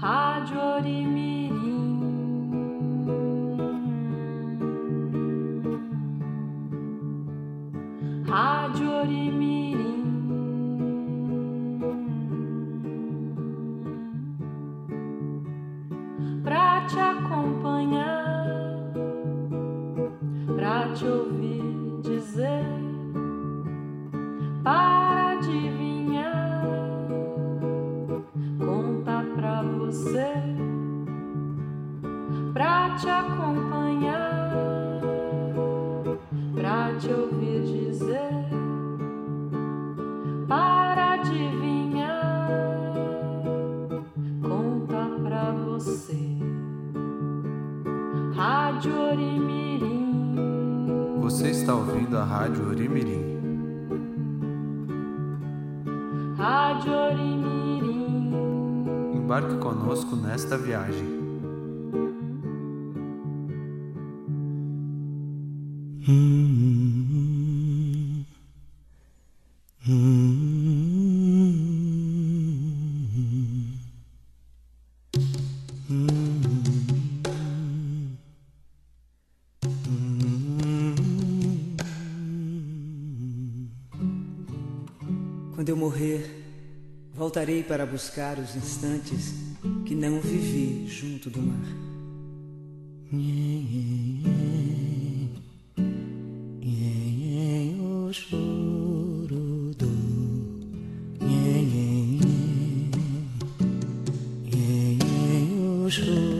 Rádio Orimirim. Nesta viagem. Quando eu morrer, voltarei para buscar os instantes que não vivi junto do mar. O choro do o choro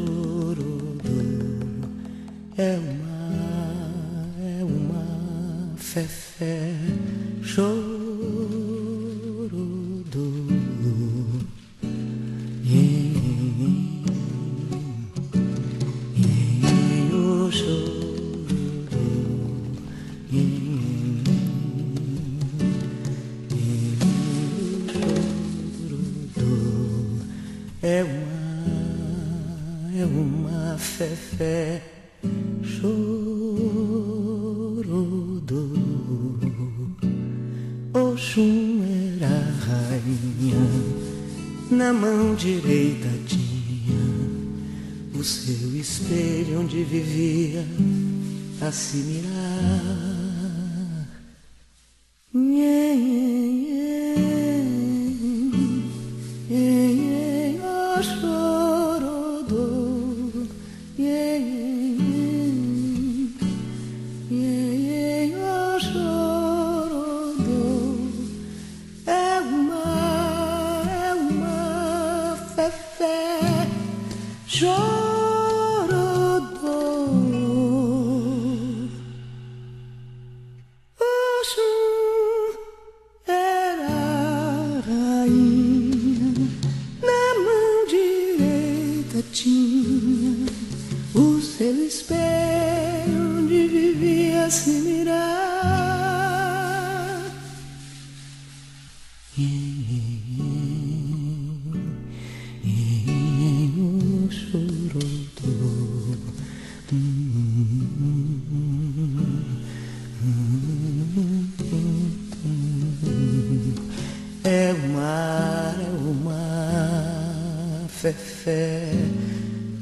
É o mar, é o mar, fé,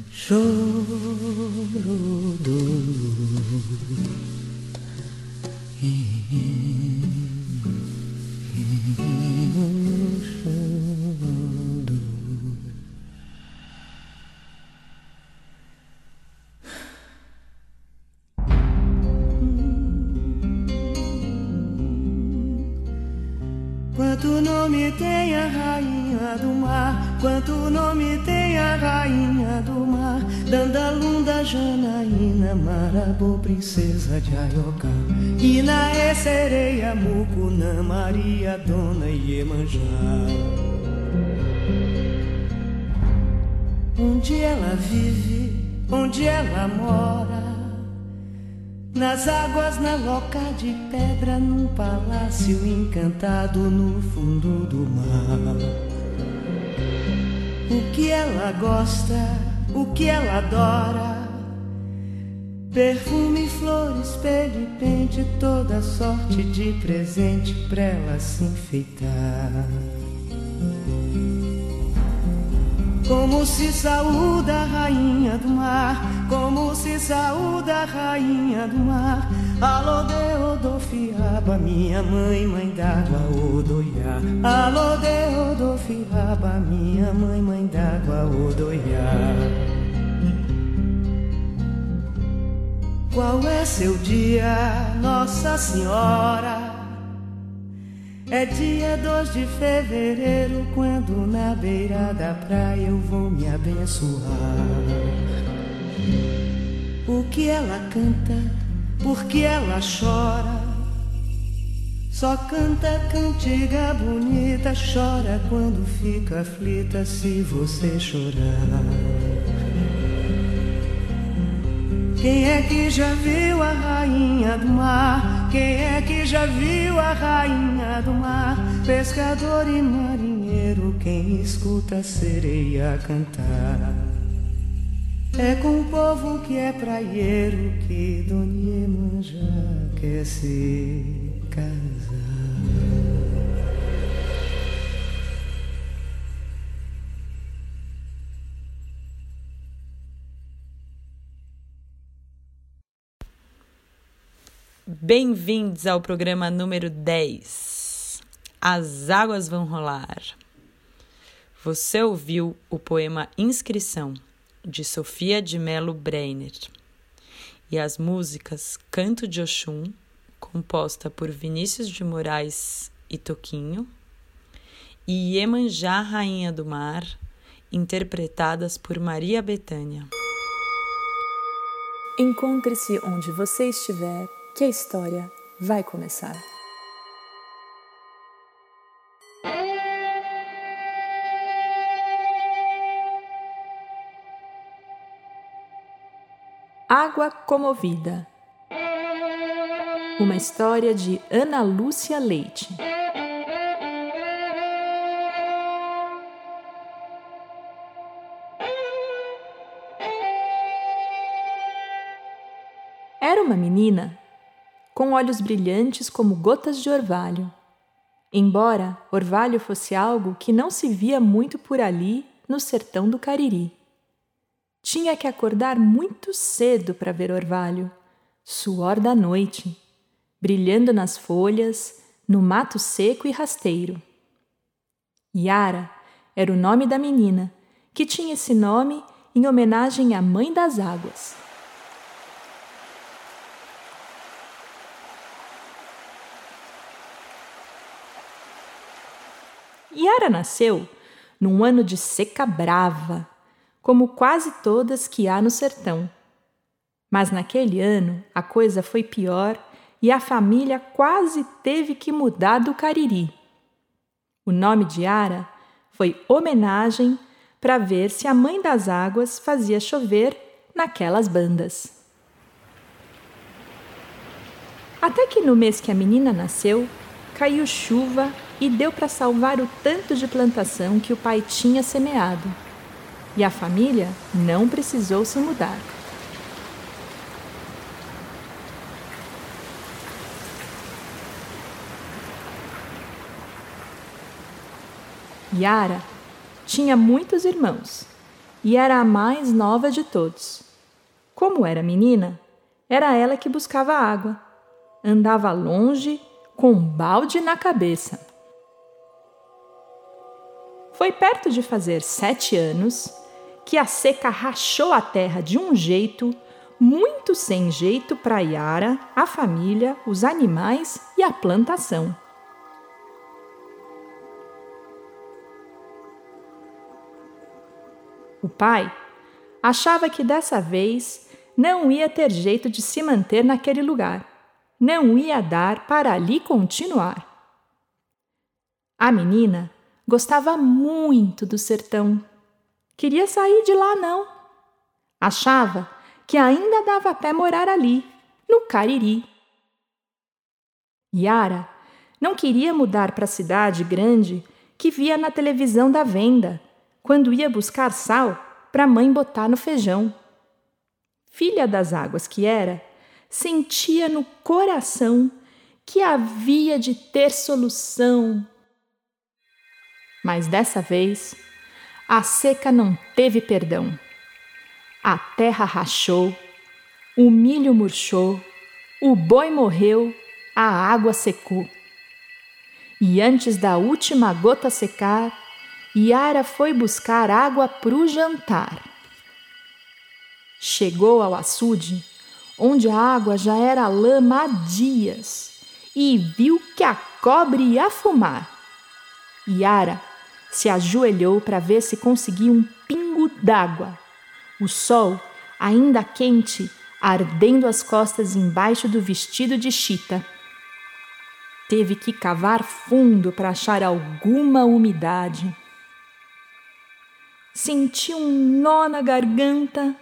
choro encantado no fundo do mar. O que ela gosta, o que ela adora, perfume, flores, espelho e pente, toda sorte de presente pra ela se enfeitar. Como se saúda a rainha do mar, como se saúda a rainha do mar. Alô de Odofiaba, minha mãe, mãe d'água, Odoiá. Alô de Odofiaba, minha mãe, mãe d'água, Odoiá. Qual é seu dia, Nossa Senhora? É dia 2 de fevereiro, quando na beira da praia eu vou me abençoar. O que ela canta, por que ela chora? Só canta cantiga bonita, chora quando fica aflita se você chorar. Quem é que já viu a rainha do mar? Quem é que já viu a rainha do mar? Pescador e marinheiro, quem escuta a sereia cantar? É com o povo que é praieiro que Dona Iemanjá quer se casar. Bem-vindos ao programa número 10. As águas vão rolar. Você ouviu o poema Inscrição, de Sofia de Melo Breiner, e as músicas Canto de Oxum, composta por Vinícius de Moraes e Toquinho, e Iemanjá Rainha do Mar, interpretadas por Maria Bethânia. Encontre-se onde você estiver que a história vai começar. Água Comovida Uma história de Ana Lúcia Leite. Era uma menina com olhos brilhantes como gotas de orvalho. Embora orvalho fosse algo que não se via muito por ali no sertão do Cariri. Tinha que acordar muito cedo para ver orvalho, suor da noite, brilhando nas folhas, no mato seco e rasteiro. Yara era o nome da menina, que tinha esse nome em homenagem à Mãe das Águas. Yara nasceu num ano de seca brava, como quase todas que há no sertão. Mas naquele ano a coisa foi pior e a família quase teve que mudar do Cariri. O nome de Yara foi homenagem para ver se a Mãe das Águas fazia chover naquelas bandas. Até que no mês que a menina nasceu, caiu chuva e deu para salvar o tanto de plantação que o pai tinha semeado. E a família não precisou se mudar. Yara tinha muitos irmãos e era a mais nova de todos. Como era menina, era ela que buscava água. Andava longe com um balde na cabeça. Foi perto de fazer sete anos que a seca rachou a terra de um jeito muito sem jeito para Yara, a família, os animais e a plantação. O pai achava que dessa vez não ia ter jeito de se manter naquele lugar, não ia dar para ali continuar. A menina Gostava muito do sertão. Queria sair de lá, não. Achava que ainda dava pé morar ali, no Cariri. Yara não queria mudar para a cidade grande que via na televisão da venda, quando ia buscar sal para a mãe botar no feijão. Filha das águas que era, sentia no coração que havia de ter solução mas dessa vez, A seca não teve perdão. A terra rachou, o milho murchou, o boi morreu, a água secou. E antes da última gota secar, Yara foi buscar água pro jantar. Chegou ao açude, onde a água já era lama há dias, e viu que a cobre ia fumar. Yara se ajoelhou para ver se conseguia um pingo d'água. O sol, ainda quente, ardendo as costas embaixo do vestido de chita. Teve que cavar fundo para achar alguma umidade. Senti um nó na garganta,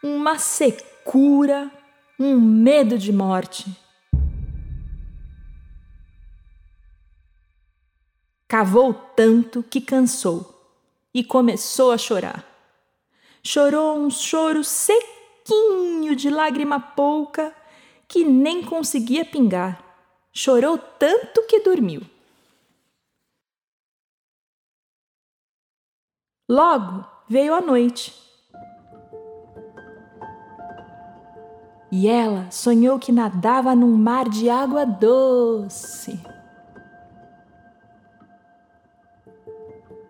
uma secura, um medo de morte. Cavou tanto que cansou e começou a chorar. Chorou um choro sequinho de lágrima pouca que nem conseguia pingar. Chorou tanto que dormiu. Logo veio a noite. E ela sonhou que nadava num mar de água doce.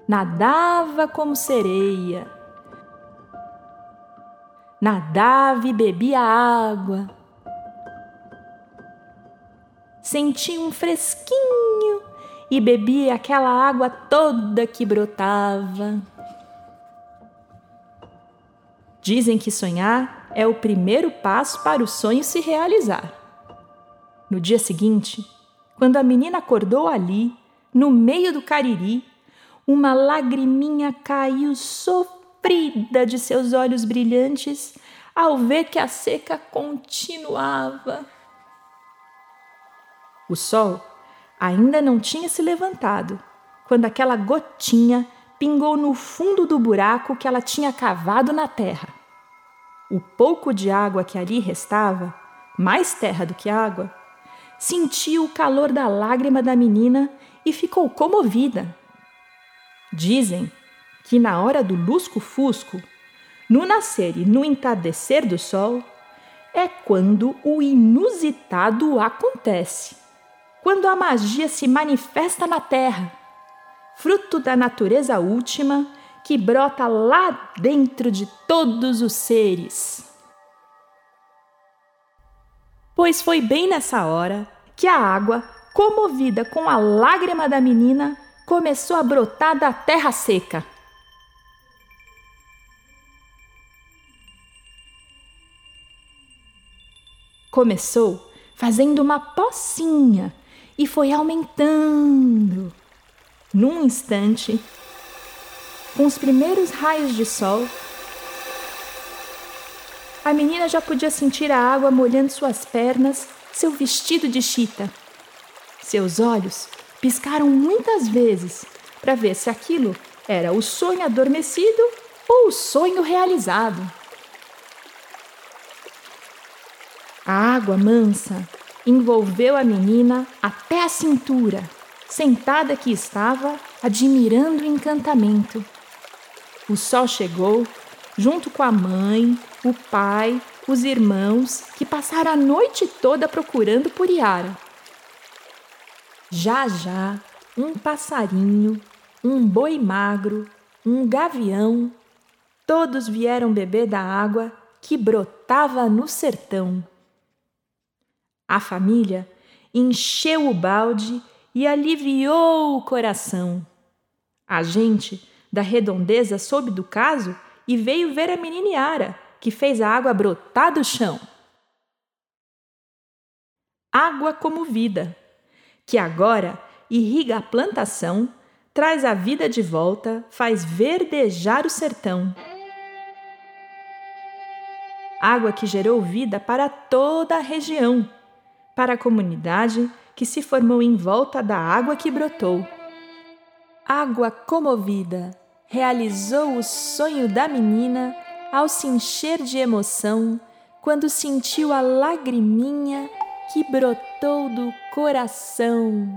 Nadava como sereia, nadava e bebia água. Sentia um fresquinho e bebia aquela água toda que brotava. Dizem que sonhar é o primeiro passo para o sonho se realizar. No dia seguinte, quando a menina acordou ali, no meio do cariri, uma lagriminha caiu sofrida de seus olhos brilhantes ao ver que a seca continuava. O sol ainda não tinha se levantado quando aquela gotinha pingou no fundo do buraco que ela tinha cavado na terra. O pouco de água que ali restava, mais terra do que água, sentiu o calor da lágrima da menina e ficou comovida. Dizem que na hora do lusco-fusco, no nascer e no entardecer do sol, é quando o inusitado acontece, quando a magia se manifesta na terra, fruto da natureza última que brota lá dentro de todos os seres. Pois foi bem nessa hora que a água, comovida com a lágrima da menina, começou a brotar da terra seca. Começou fazendo uma pocinha e foi aumentando. Num instante, com os primeiros raios de sol, a menina já podia sentir a água molhando suas pernas, seu vestido de chita. Seus olhos piscaram muitas vezes para ver se aquilo era o sonho adormecido ou o sonho realizado. A água mansa envolveu a menina até a cintura, sentada que estava, admirando o encantamento. O sol chegou, junto com a mãe, o pai, os irmãos, que passaram a noite toda procurando por Yara. Já já, um passarinho, um boi magro, um gavião, todos vieram beber da água que brotava no sertão. A família encheu o balde e aliviou o coração. A gente da redondeza soube do caso e veio ver a menina Yara, que fez a água brotar do chão. Água como vida que agora irriga a plantação, traz a vida de volta, faz verdejar o sertão. Água que gerou vida para toda a região, para a comunidade que se formou em volta da água que brotou. Água comovida realizou o sonho da menina ao se encher de emoção quando sentiu a lagriminha que brotou do coração.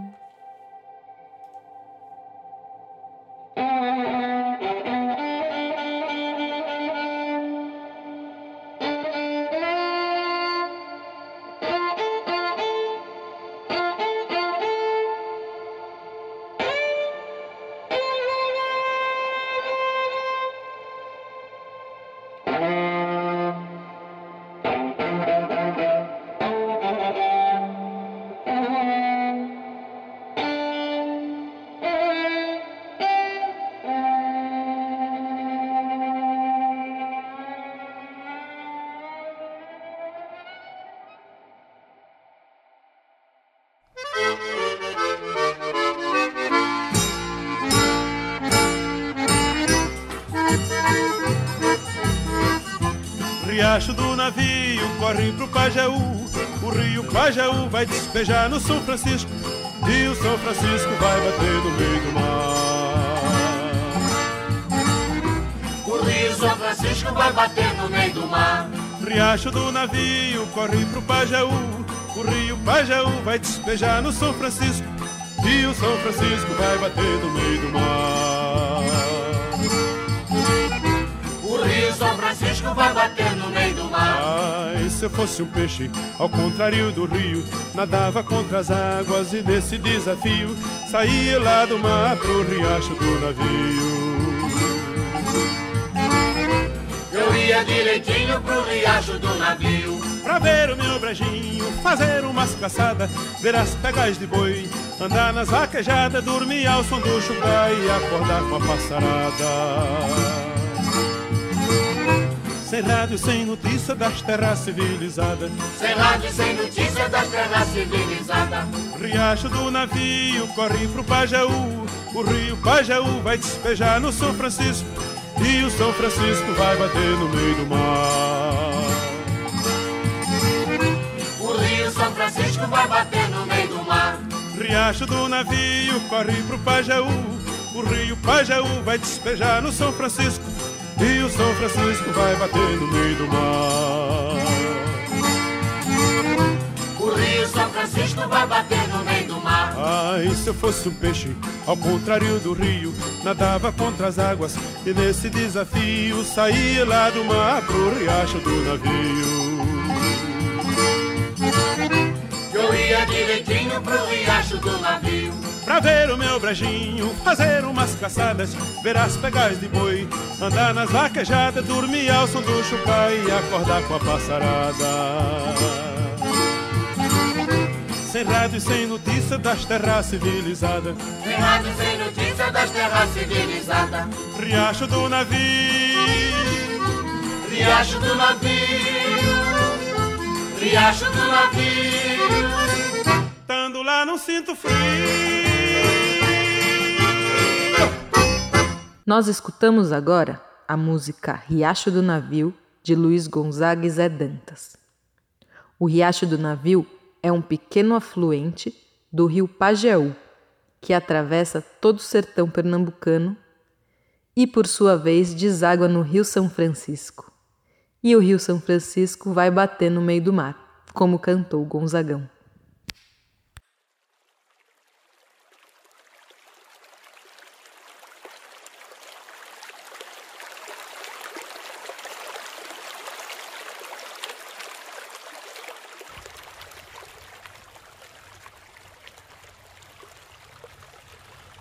Despejar no São Francisco. E o São Francisco vai bater no meio do mar. O rio São Francisco vai bater no meio do mar. Riacho do navio corre pro Pajeú. O rio Pajeú vai despejar no São Francisco. E o São Francisco vai bater no meio do mar. O rio São Francisco vai bater no meio do mar. Ai, se eu fosse um peixe, ao contrário do rio, nadava contra as águas e nesse desafio saía lá do mar pro riacho do navio. Eu ia direitinho pro riacho do navio. Pra ver o meu brejinho, fazer umas caçadas, ver as pegas de boi, andar nas vaquejadas, dormir ao som do chucai e acordar com a passarada. Sem rádio, sem notícia das terras civilizadas. Sem rádio, sem notícia das terras civilizadas. Riacho do navio corre pro Pajeú. O rio Pajeú vai despejar no São Francisco. E o São Francisco vai bater no meio do mar. O rio São Francisco vai bater no meio do mar. Riacho do navio corre pro Pajeú. O rio Pajeú vai despejar no São Francisco. E o São Francisco vai bater no meio do mar. O rio São Francisco vai bater no meio do mar. Ai, se eu fosse um peixe, ao contrário do rio, nadava contra as águas e nesse desafio saía lá do mar pro riacho do navio. Eu ia direitinho pro riacho do navio. Pra ver o meu brejinho, fazer umas caçadas, ver as pegas de boi, andar nas vaquejadas, dormir ao som do chucai e acordar com a passarada. Sem rádio e sem notícia das terras civilizadas. Sem rádio, sem notícia das terras civilizadas. Riacho do navio, Riacho do navio. Riacho do navio. Lá não sinto frio. Nós escutamos agora a música Riacho do Navio, de Luiz Gonzaga e Zé Dantas. O Riacho do Navio é um pequeno afluente do rio Pajeú, que atravessa todo o sertão pernambucano e, por sua vez, deságua no Rio São Francisco. E o Rio São Francisco vai bater no meio do mar, como cantou Gonzagão.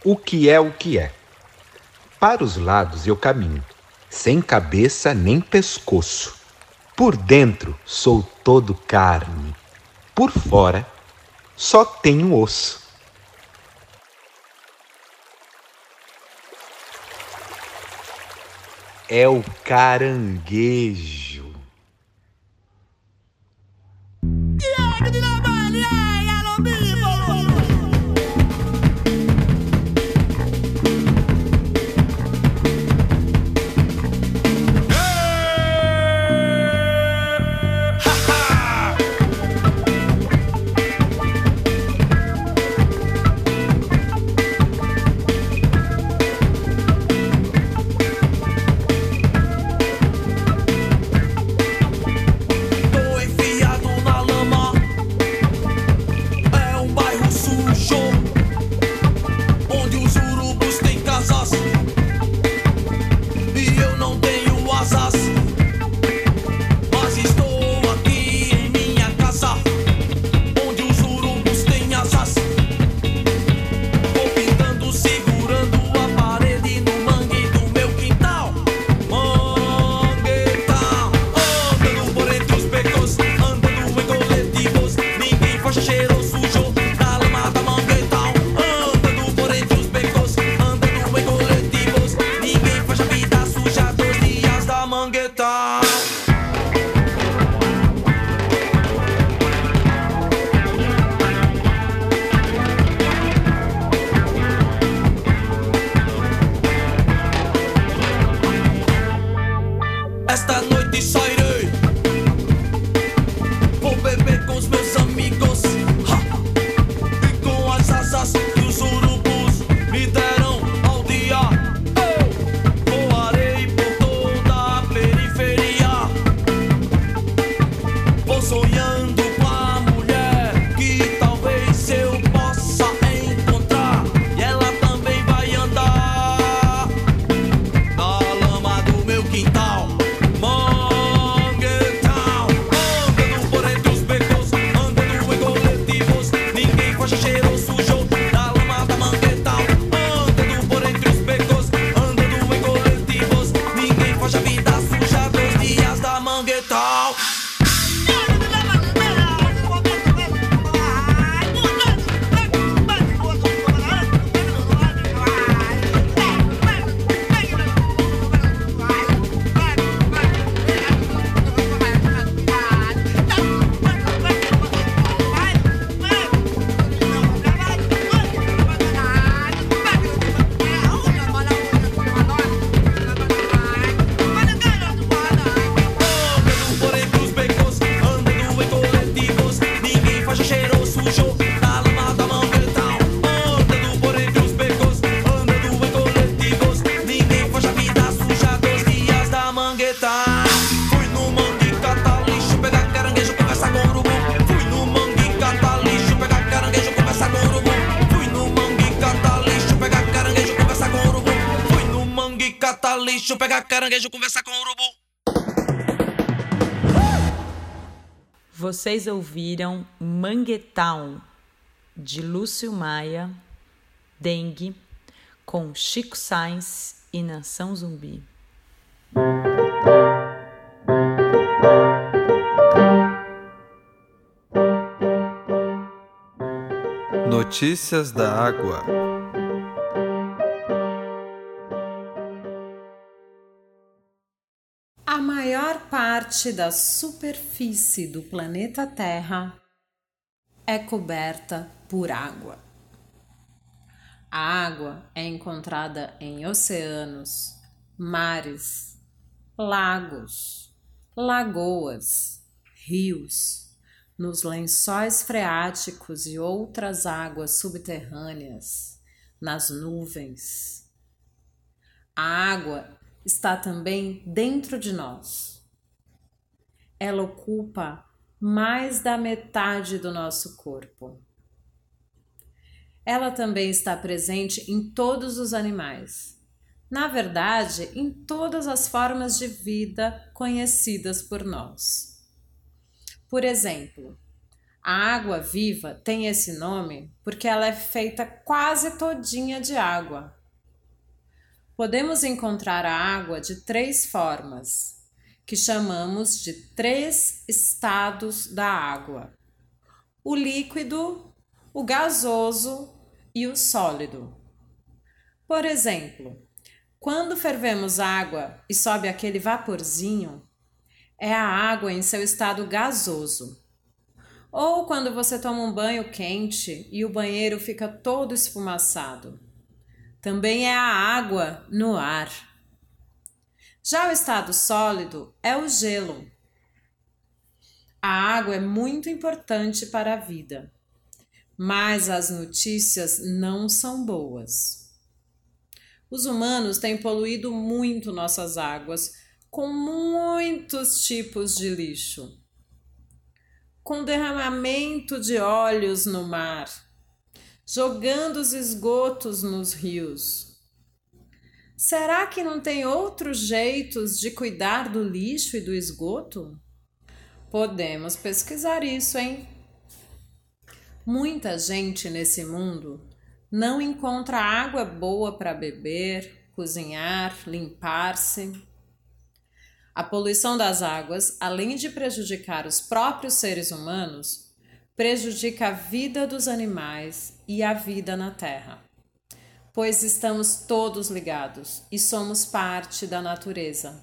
O que é o que é? Para os lados eu caminho, sem cabeça nem pescoço. Por dentro sou todo carne, por fora só tenho osso. É o caranguejo. Vocês ouviram Manguetown, de Lúcio Maia, Dengue, com Chico Sainz e Nação Zumbi. Notícias da água. Parte da superfície do planeta Terra é coberta por água. A água é encontrada em oceanos, mares, lagos, lagoas, rios, nos lençóis freáticos e outras águas subterrâneas, nas nuvens. A água está também dentro de nós. Ela ocupa mais da metade do nosso corpo. Ela também está presente em todos os animais. Na verdade, em todas as formas de vida conhecidas por nós. Por exemplo, a água viva tem esse nome porque ela é feita quase todinha de água. Podemos encontrar a água de três formas, que chamamos de três estados da água: o líquido, o gasoso e o sólido. Por exemplo, quando fervemos água e sobe aquele vaporzinho, é a água em seu estado gasoso. Ou quando você toma um banho quente e o banheiro fica todo esfumaçado. Também é a água no ar. Já o estado sólido é o gelo. A água é muito importante para a vida, mas as notícias não são boas. Os humanos têm poluído muito nossas águas com muitos tipos de lixo, com derramamento de óleos no mar, jogando os esgotos nos rios. Será que não tem outros jeitos de cuidar do lixo e do esgoto? Podemos pesquisar isso, hein? Muita gente nesse mundo não encontra água boa para beber, cozinhar, limpar-se. A poluição das águas, além de prejudicar os próprios seres humanos, prejudica a vida dos animais e a vida na Terra, pois estamos todos ligados e somos parte da natureza,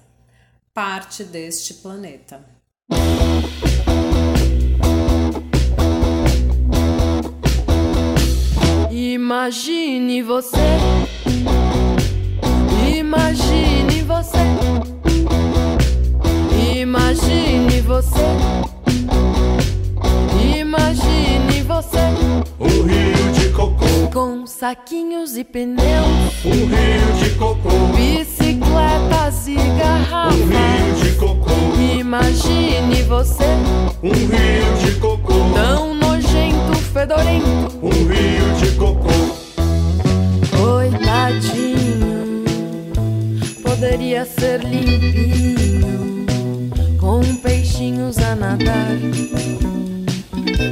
parte deste planeta. Imagine você, imagine você, imagine você, imagine você. Um rio de cocô, Com saquinhos e pneus, um rio de cocô, bicicletas e um garrafas. rio de cocô, Imagine você, um rio de cocô, tão nojento, fedorento. um rio de cocô. Coitadinho, poderia ser limpinho, com peixinhos a nadar,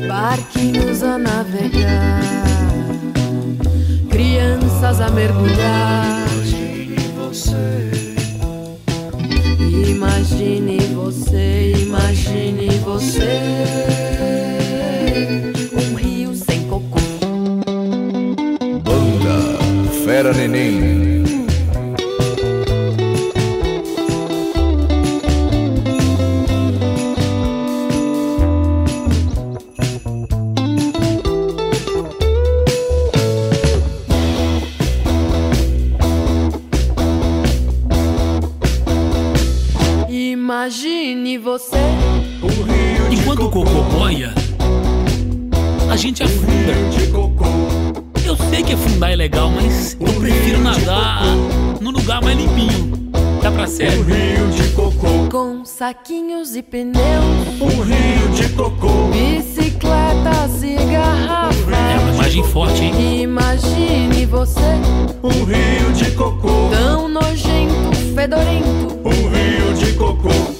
barquinhos a navegar, crianças a mergulhar. Imagine você, imagine você, um rio sem cocô. Banda Fera Neném. Imagine você. Enquanto o cocô boia, a gente afunda. Eu sei que afundar é legal, mas eu prefiro nadar no lugar mais limpinho. Dá pra sério. Com saquinhos e pneus. Um rio de cocô, Bicicletas bicicletas e garrafas. É uma imagem forte, hein? Imagine você, Um rio de cocô, tão nojento, fedorento, um rio de cocô.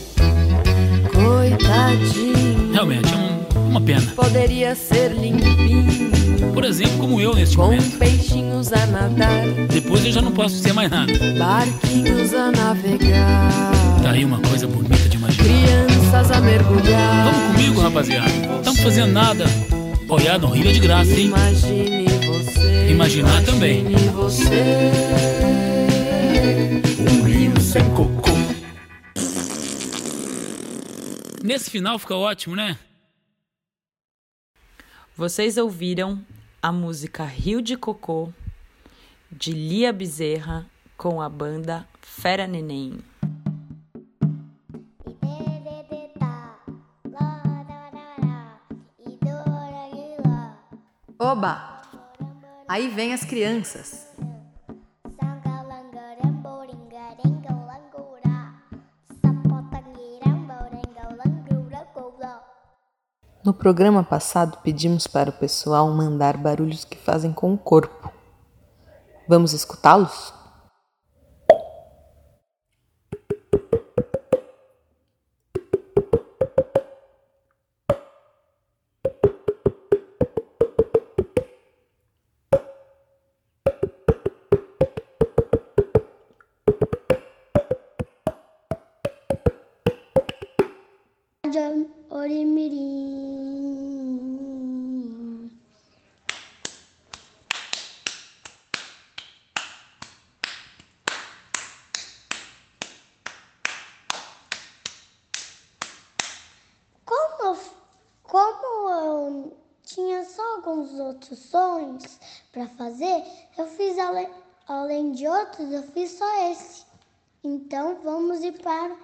Coitadinho. Realmente, é um- uma pena. Poderia ser limpinho, Por exemplo, como eu neste com momento. peixinhos a nadar, Depois eu já não posso ser mais nada. barquinhos a navegar, Tá aí uma coisa bonita de imaginar. crianças a mergulhar. Vamos comigo, rapaziada. Estamos fazendo nada. Olhar no rio é de graça, hein? Imagine você. Imaginar também. Imagine você. Um rio sem cocô. Nesse final fica ótimo, né? Vocês ouviram a música Rio de Cocô, de Lia Bezerra, com a banda Fera Neném. Oba! Aí vem as crianças. No programa passado, pedimos para o pessoal mandar barulhos que fazem com o corpo. Vamos escutá-los? Orimirim. Como, como eu tinha só alguns outros sons para fazer, eu fiz além, além de outros, eu fiz só esse. Então vamos ir para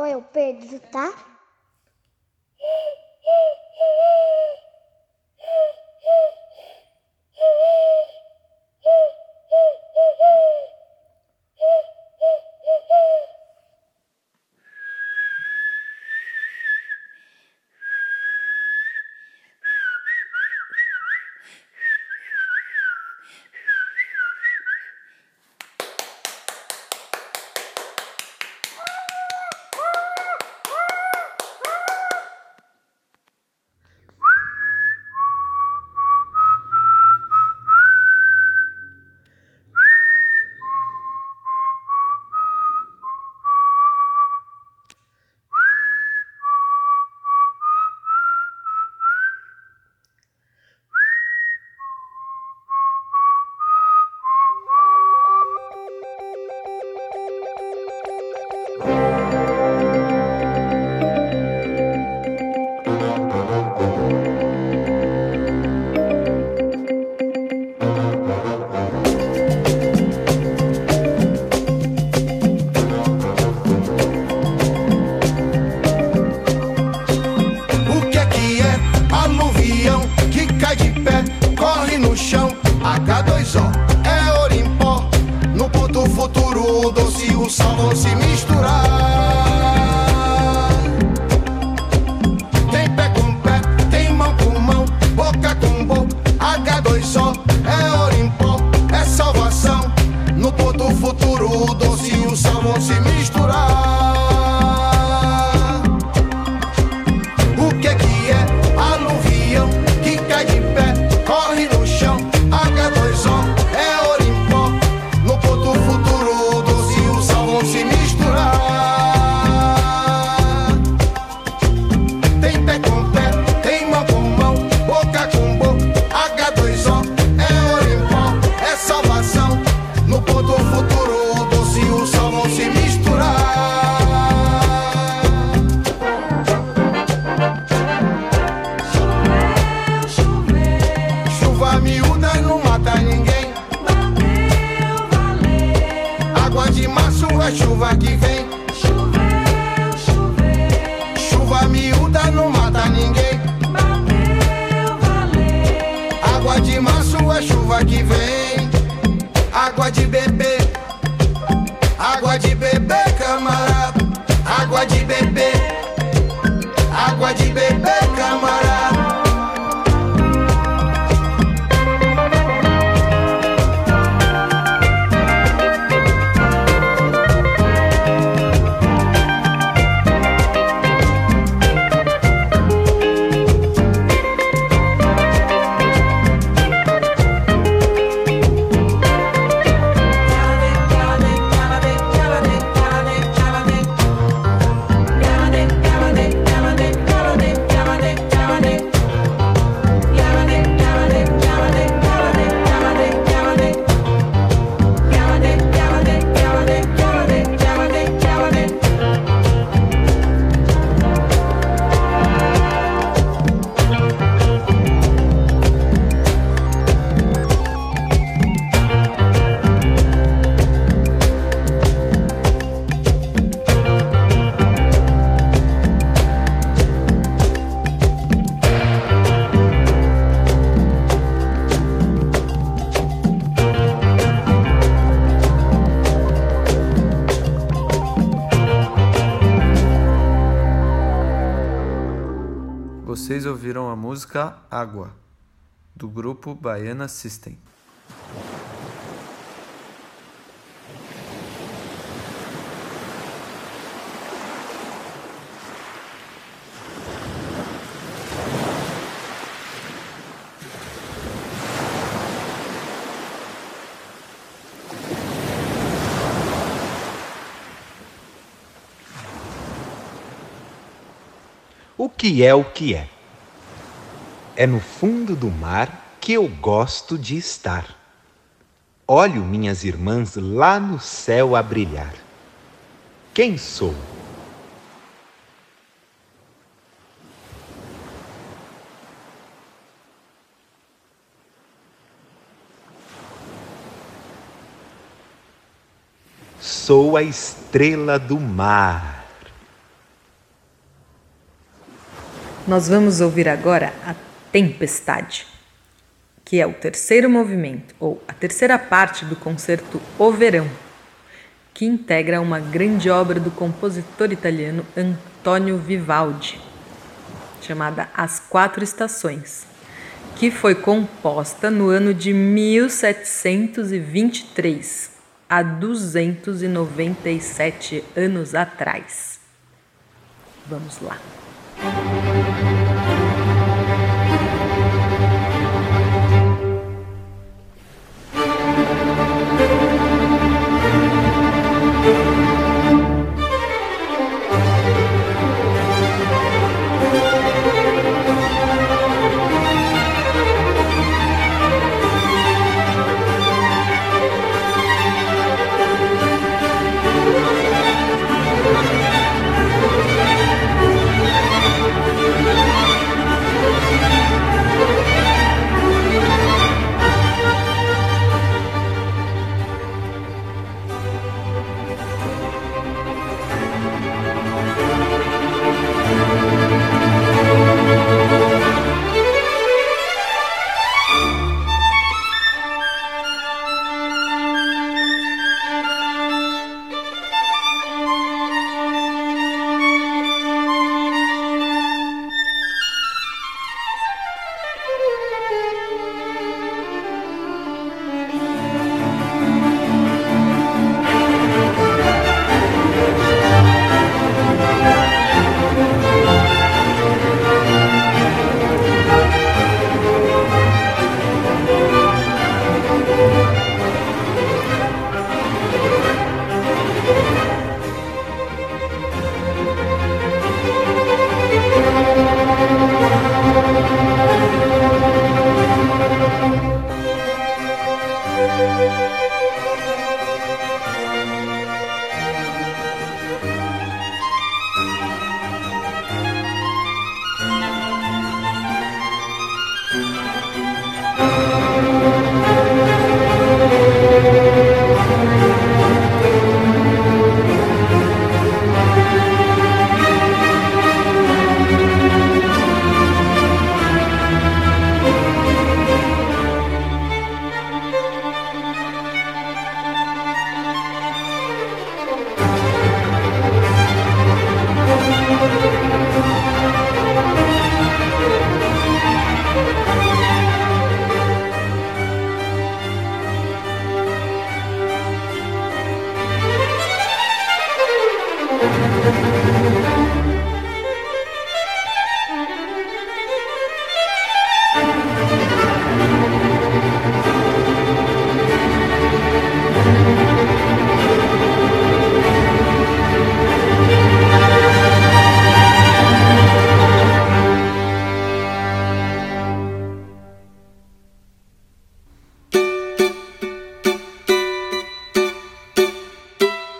Sou eu, Pedro, tá? Vocês ouviram a música Água, do grupo Baiana System. O que é o que é? É no fundo do mar que eu gosto de estar. Olho minhas irmãs lá no céu a brilhar. Quem sou? Sou a estrela do mar. Nós vamos ouvir agora a Tempestade, que é o terceiro movimento, ou a terceira parte do concerto O Verão, que integra uma grande obra do compositor italiano Antonio Vivaldi, chamada As Quatro Estações, que foi composta no ano de 1723, há 297 anos atrás. Vamos lá.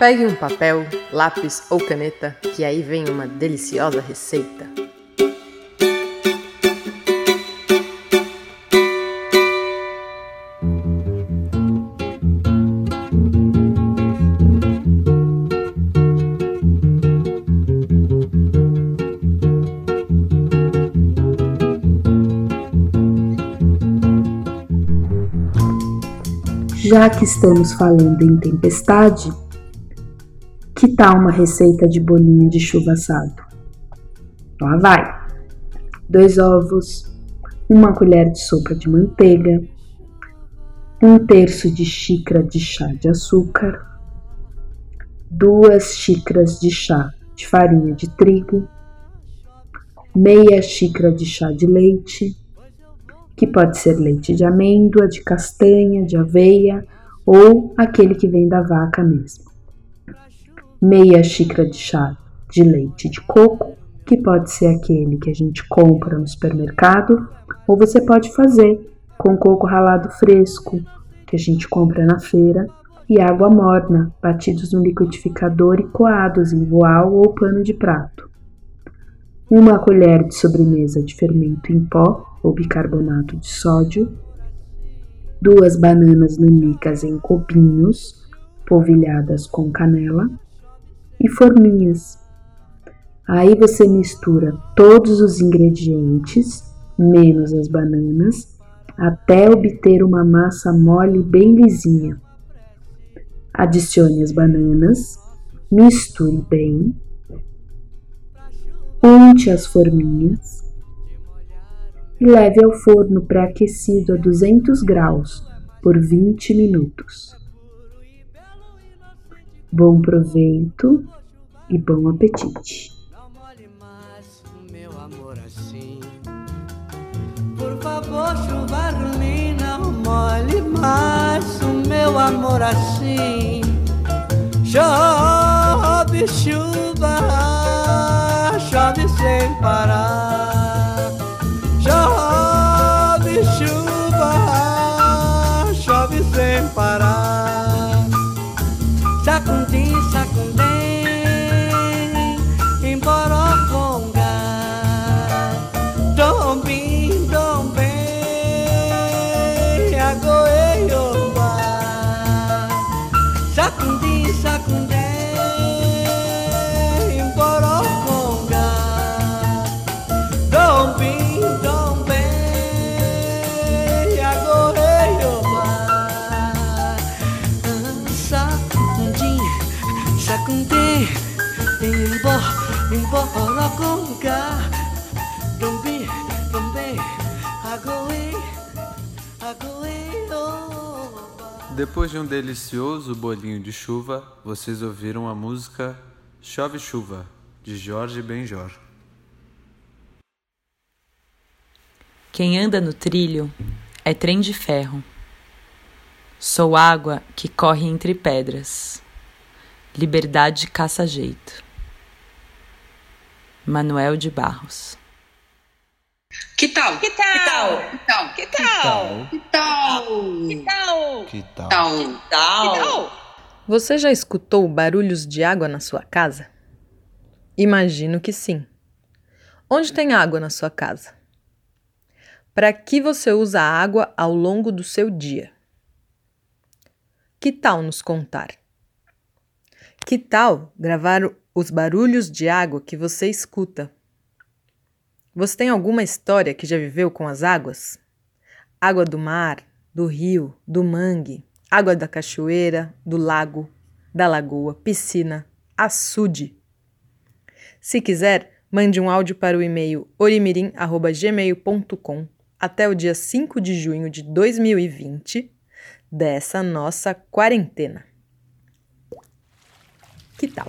Pegue um papel, lápis ou caneta, que aí vem uma deliciosa receita. Já que estamos falando em tempestade, que tal uma receita de bolinho de chuva assado? Lá vai! dois ovos, uma colher de sopa de manteiga, um terço de xícara de chá de açúcar, duas xícaras de chá de farinha de trigo, meia xícara de chá de leite, que pode ser leite de amêndoa, de castanha, de aveia ou aquele que vem da vaca mesmo. Meia xícara de chá de leite de coco, que pode ser aquele que a gente compra no supermercado, ou você pode fazer com coco ralado fresco, que a gente compra na feira, e água morna, batidos no liquidificador e coados em voal ou pano de prato. Uma colher de sobremesa de fermento em pó ou bicarbonato de sódio, duas bananas nanicas em copinhos, polvilhadas com canela, e forminhas. Aí você mistura todos os ingredientes, menos as bananas, até obter uma massa mole bem lisinha. Adicione as bananas, misture bem, unte as forminhas e leve ao forno pré-aquecido a 200 graus por 20 minutos. Bom proveito e bom apetite. Por favor, chuva não mais o meu amor assim. Chove chuva, chove sem parar. Depois de um delicioso bolinho de chuva, vocês ouviram a música Chove Chuva, de Jorge Benjor. Quem anda no trilho é trem de ferro. Sou água que corre entre pedras. Liberdade caça jeito. Manuel de Barros. Que tal? Que tal? Que tal? Que tal? Que tal? Que tal? Que tal? Que tal? Você já escutou barulhos de água na sua casa? Imagino que sim. Onde tem água na sua casa? Para que você usa a água ao longo do seu dia? Que tal nos contar? Que tal gravar os barulhos de água que você escuta? Você tem alguma história que já viveu com as águas? Água do mar, do rio, do mangue, água da cachoeira, do lago, da lagoa, piscina, açude. Se quiser, mande um áudio para o e-mail orimirim.gmail.com até o dia 5 de junho de 2020 dessa nossa quarentena. Que tal?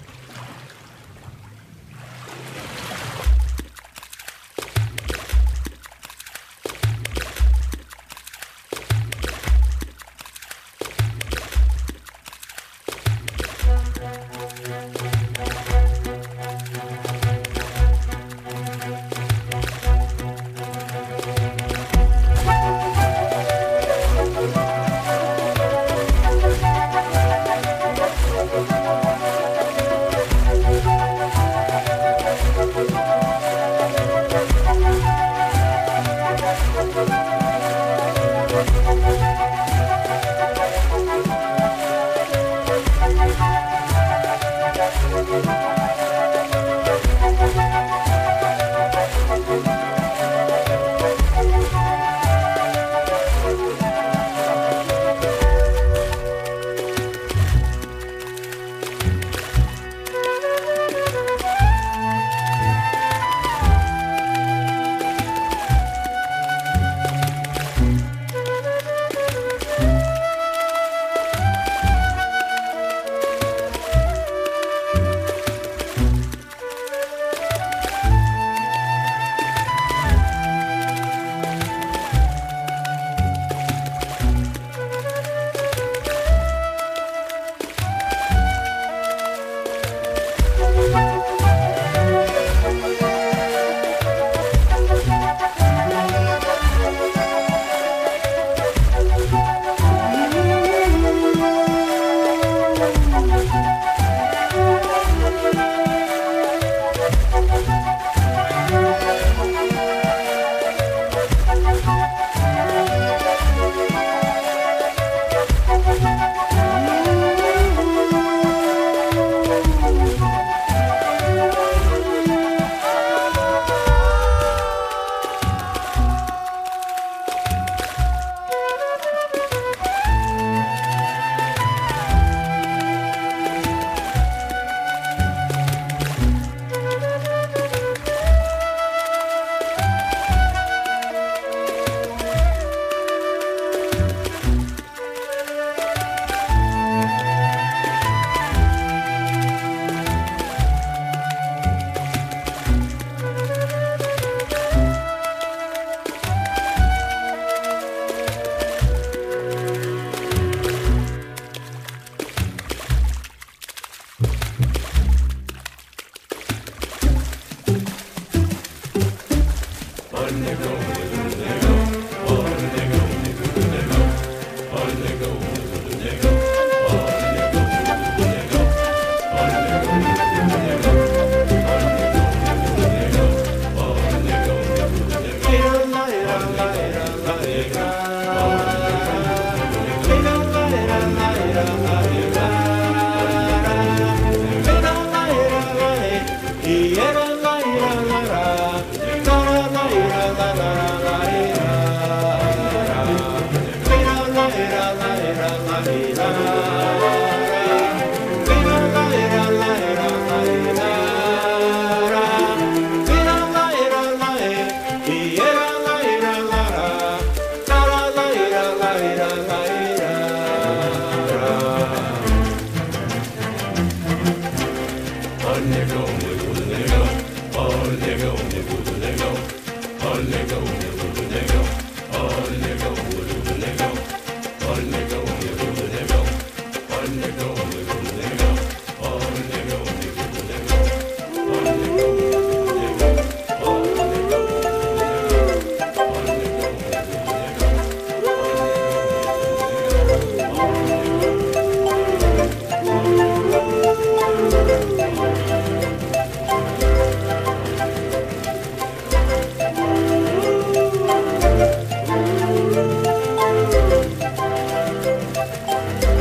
Música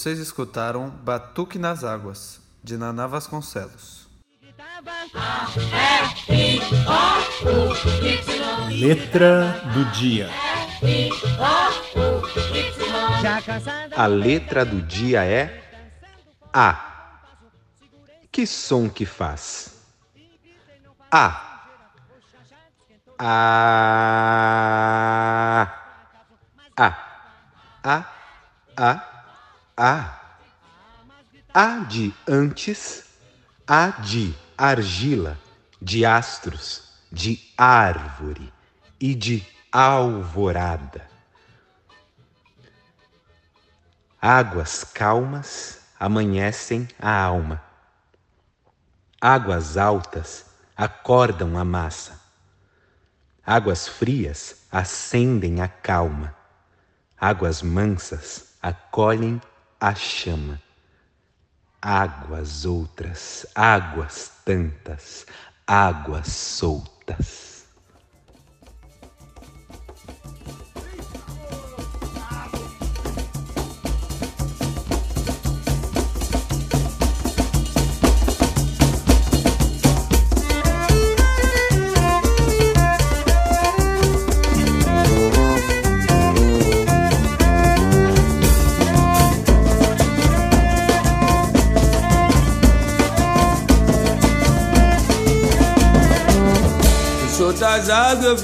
Vocês escutaram Batuque nas Águas, de Naná Vasconcelos. Letra do dia. A letra do dia é A. Que som que faz? A. A. A. A. A. A. A de antes, A de argila, de astros, de árvore e de alvorada. Águas calmas amanhecem a alma. Águas altas acordam a massa. Águas frias acendem a calma. Águas mansas acolhem a chama. Águas outras, águas tantas, águas soltas.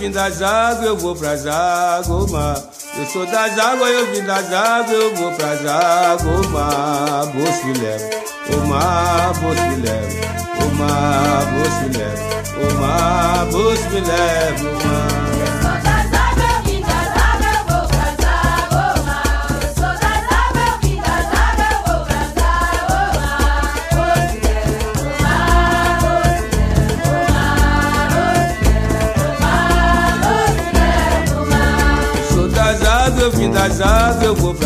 Vim das águas, eu vou pras águas, mar. Eu sou das águas, eu vim das águas, eu vou pras águas, mar. Me leva, o mar, me leva, o mar, me leva, o mar, me leva, o mar.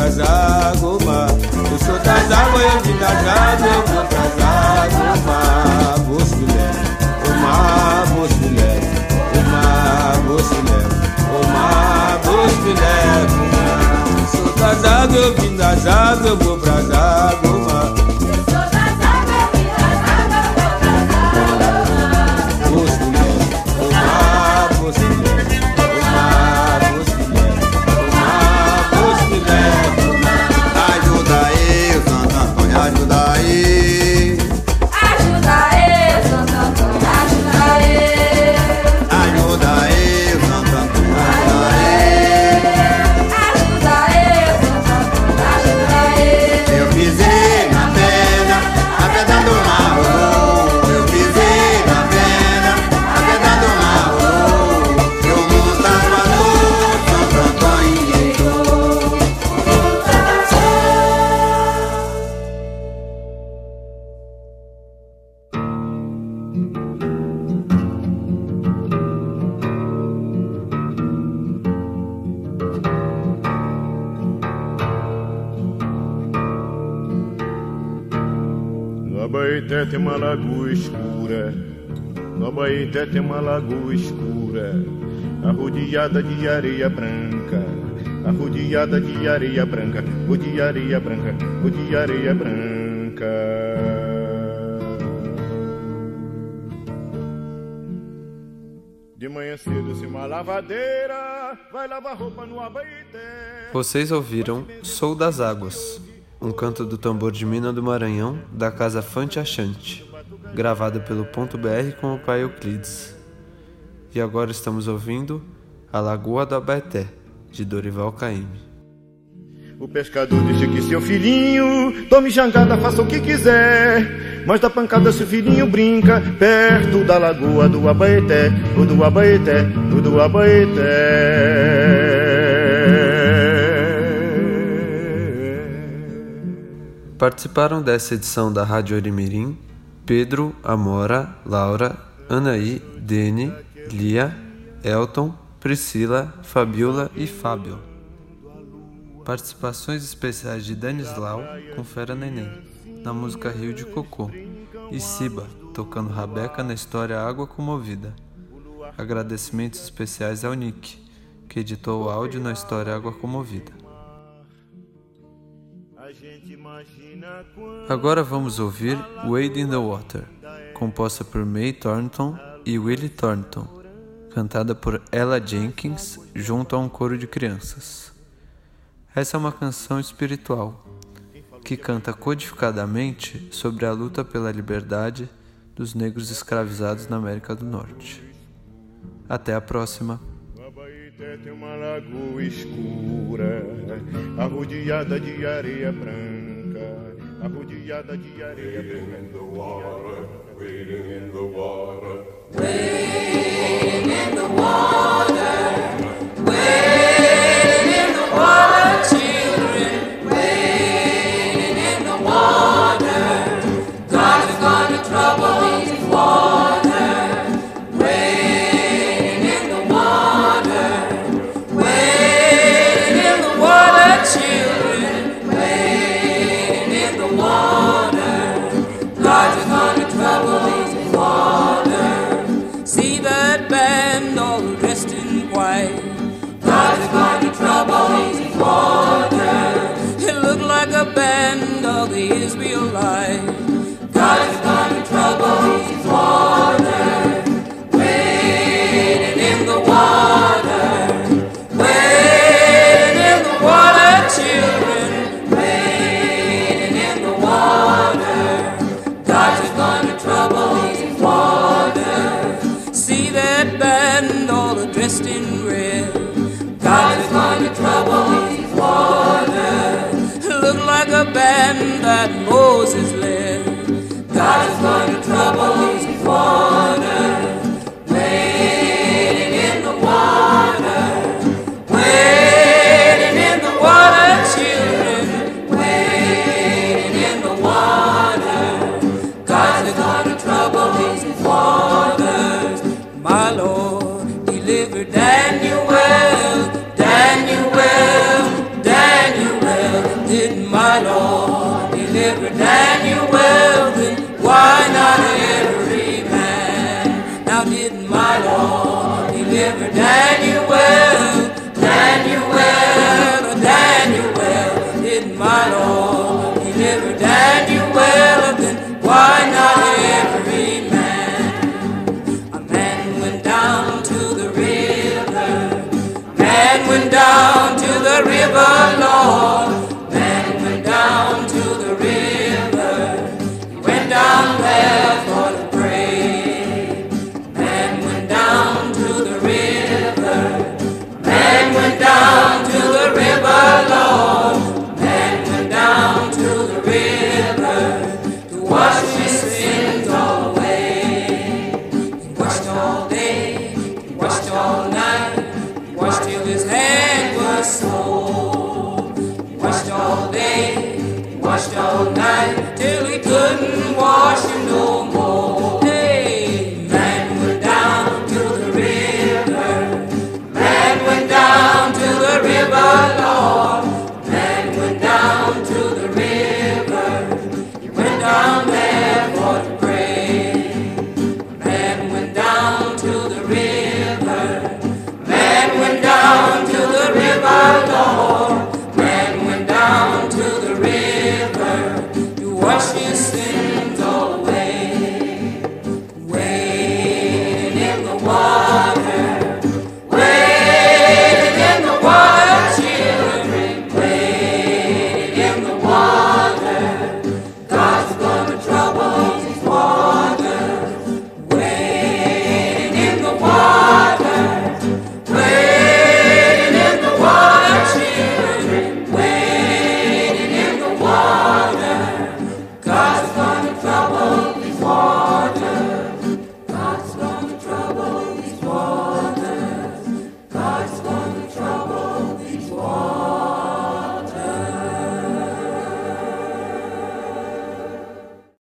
Pras águas. Eu sou das águas, eu vim das águas, eu vou pras águas, mar. Me leva, o mar, me leva, o mar, me leva, o mar, mar. Sou das águas, eu vim das águas, eu vou Abaeté tem uma lagoa escura. Arrodeada de areia branca. Arrodeada de areia branca. O de areia branca. O de areia branca. De manhã cedo, se uma lavadeira vai lavar roupa no Abaeté. Vocês ouviram Sou das Águas, um canto do tambor de Mina do Maranhão da casa Fante Achante, gravado pelo Ponto BR com o pai Euclides. E agora estamos ouvindo A Lagoa do Abaeté, de Dorival Caymmi. O pescador deixa que seu filhinho tome jangada, faça o que quiser. Mas da pancada seu filhinho brinca perto da lagoa do Abaeté, o do Abaeté, o do Abaeté. Participaram dessa edição da Rádio Orimirim Pedro, Amora, Laura, Anaí, Dene, Lia, Elton, Priscila, Fabiola e Fábio. Participações especiais de Danislau com Fera Neném, na música Rio de Cocô, e Siba, tocando Rabeca na história Água Comovida. Agradecimentos especiais ao Nick, que editou o áudio na história Água Comovida. Agora vamos ouvir Wade in the Water, composta por May Thornton e Willie Thornton, cantada por Ella Jenkins junto a um coro de crianças. Essa é uma canção espiritual que canta codificadamente sobre a luta pela liberdade dos negros escravizados na América do Norte. Até a próxima! tem uma lagoa escura, arrodeada de areia branca. Wading in the water, wading in the water, wading in the water, wading in the water.